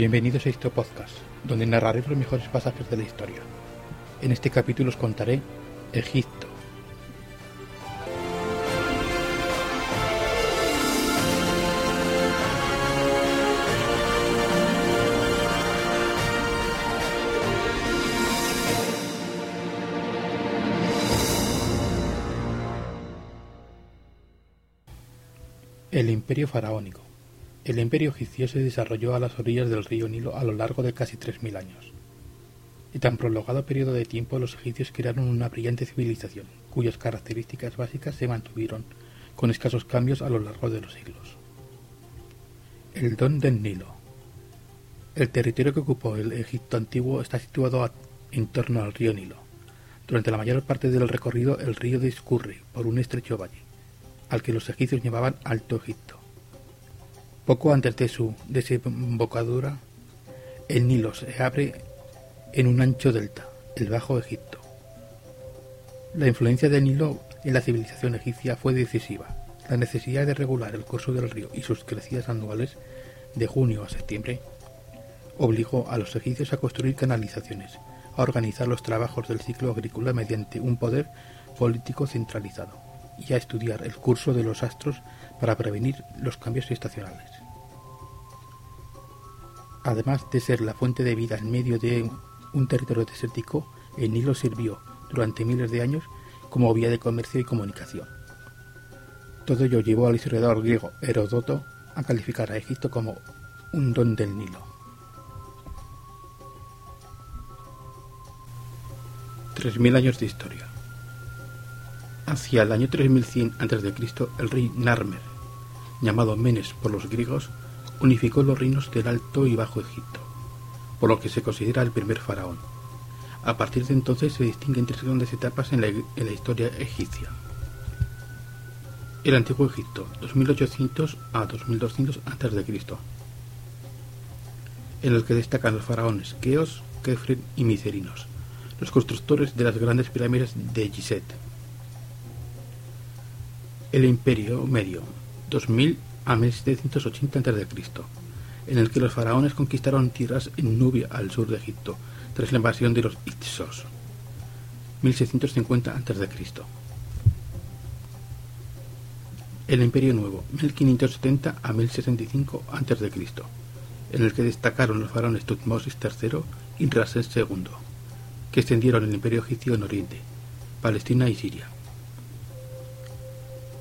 Bienvenidos a este podcast, donde narraré los mejores pasajes de la historia. En este capítulo os contaré Egipto. El Imperio Faraónico. El imperio egipcio se desarrolló a las orillas del río Nilo a lo largo de casi 3.000 años. En tan prolongado periodo de tiempo los egipcios crearon una brillante civilización, cuyas características básicas se mantuvieron con escasos cambios a lo largo de los siglos. El Don del Nilo. El territorio que ocupó el Egipto antiguo está situado en torno al río Nilo. Durante la mayor parte del recorrido el río discurre por un estrecho valle, al que los egipcios llamaban Alto Egipto. Poco antes de su desembocadura, el Nilo se abre en un ancho delta, el Bajo Egipto. La influencia del Nilo en la civilización egipcia fue decisiva. La necesidad de regular el curso del río y sus crecidas anuales de junio a septiembre obligó a los egipcios a construir canalizaciones, a organizar los trabajos del ciclo agrícola mediante un poder político centralizado y a estudiar el curso de los astros para prevenir los cambios estacionales. Además de ser la fuente de vida en medio de un territorio desértico, el Nilo sirvió durante miles de años como vía de comercio y comunicación. Todo ello llevó al historiador griego Heródoto a calificar a Egipto como un don del Nilo. 3.000 años de historia. Hacia el año 3100 a.C., el rey Narmer, llamado Menes por los griegos, unificó los reinos del Alto y Bajo Egipto, por lo que se considera el primer faraón. A partir de entonces se distinguen tres grandes etapas en la, historia egipcia. El Antiguo Egipto, 2800 a 2200 a.C., en el que destacan los faraones Keos, Kefren y Micerinos, los constructores de las grandes pirámides de Gizeh. El Imperio Medio, 2000 a 1780 a.C., en el que los faraones conquistaron tierras en Nubia al sur de Egipto, tras la invasión de los Ixos, 1650 a.C. El Imperio Nuevo, 1570 a 1065 a.C., en el que destacaron los faraones Tutmosis III y Rases II, que extendieron el Imperio egipcio en Oriente, Palestina y Siria.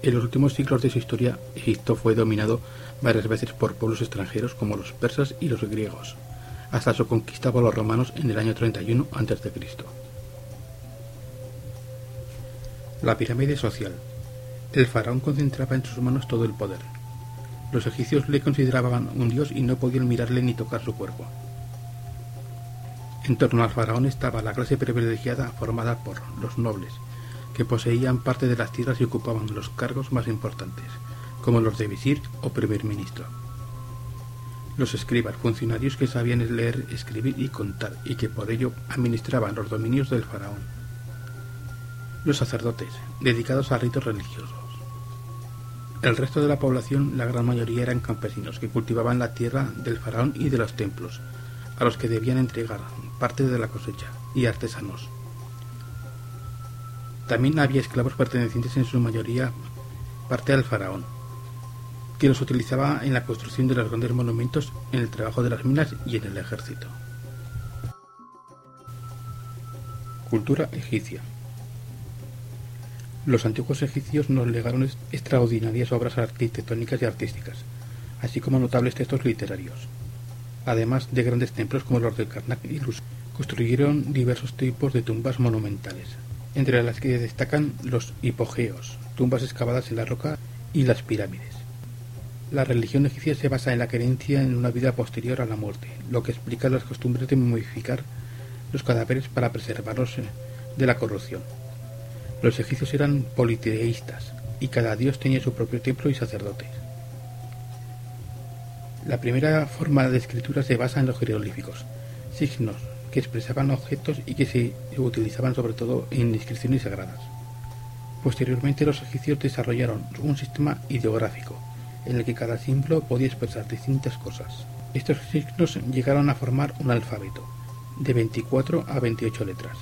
En los últimos siglos de su historia, Egipto fue dominado varias veces por pueblos extranjeros como los persas y los griegos, hasta su conquista por los romanos en el año 31 a.C. La pirámide social. El faraón concentraba en sus manos todo el poder. Los egipcios le consideraban un dios y no podían mirarle ni tocar su cuerpo. En torno al faraón estaba la clase privilegiada formada por los nobles, que poseían parte de las tierras y ocupaban los cargos más importantes, como los de visir o primer ministro. Los escribas, funcionarios que sabían leer, escribir y contar, y que por ello administraban los dominios del faraón. Los sacerdotes, dedicados a ritos religiosos. El resto de la población, la gran mayoría eran campesinos que cultivaban la tierra del faraón y de los templos, a los que debían entregar parte de la cosecha, y artesanos, también había esclavos pertenecientes en su mayoría parte al faraón, que los utilizaba en la construcción de los grandes monumentos, en el trabajo de las minas y en el ejército. Cultura egipcia. Los antiguos egipcios nos legaron extraordinarias obras arquitectónicas y artísticas, así como notables textos literarios, además de grandes templos como los del Karnak y Luz, construyeron diversos tipos de tumbas monumentales, entre las que destacan los hipogeos, tumbas excavadas en la roca, y las pirámides. La religión egipcia se basa en la creencia en una vida posterior a la muerte, lo que explica las costumbres de modificar los cadáveres para preservarlos eh, de la corrupción. Los egipcios eran politeístas y cada dios tenía su propio templo y sacerdotes. La primera forma de escritura se basa en los jeroglíficos, signos que expresaban objetos y que se utilizaban sobre todo en inscripciones sagradas. Posteriormente los egipcios desarrollaron un sistema ideográfico, en el que cada símbolo podía expresar distintas cosas. Estos signos llegaron a formar un alfabeto, de 24 a 28 letras,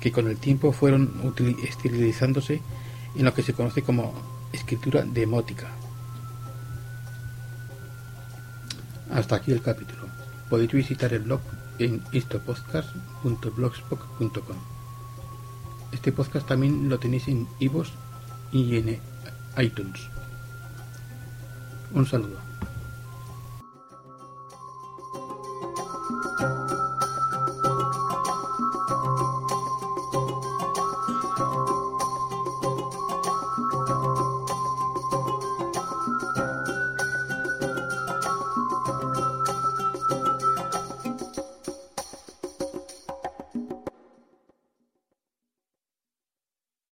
que con el tiempo fueron estilizándose en lo que se conoce como escritura demótica. Hasta aquí el capítulo. Podéis visitar el blog en istopodcast.blogspot.com. Este podcast también lo tenéis en iVoox y en iTunes. Un saludo.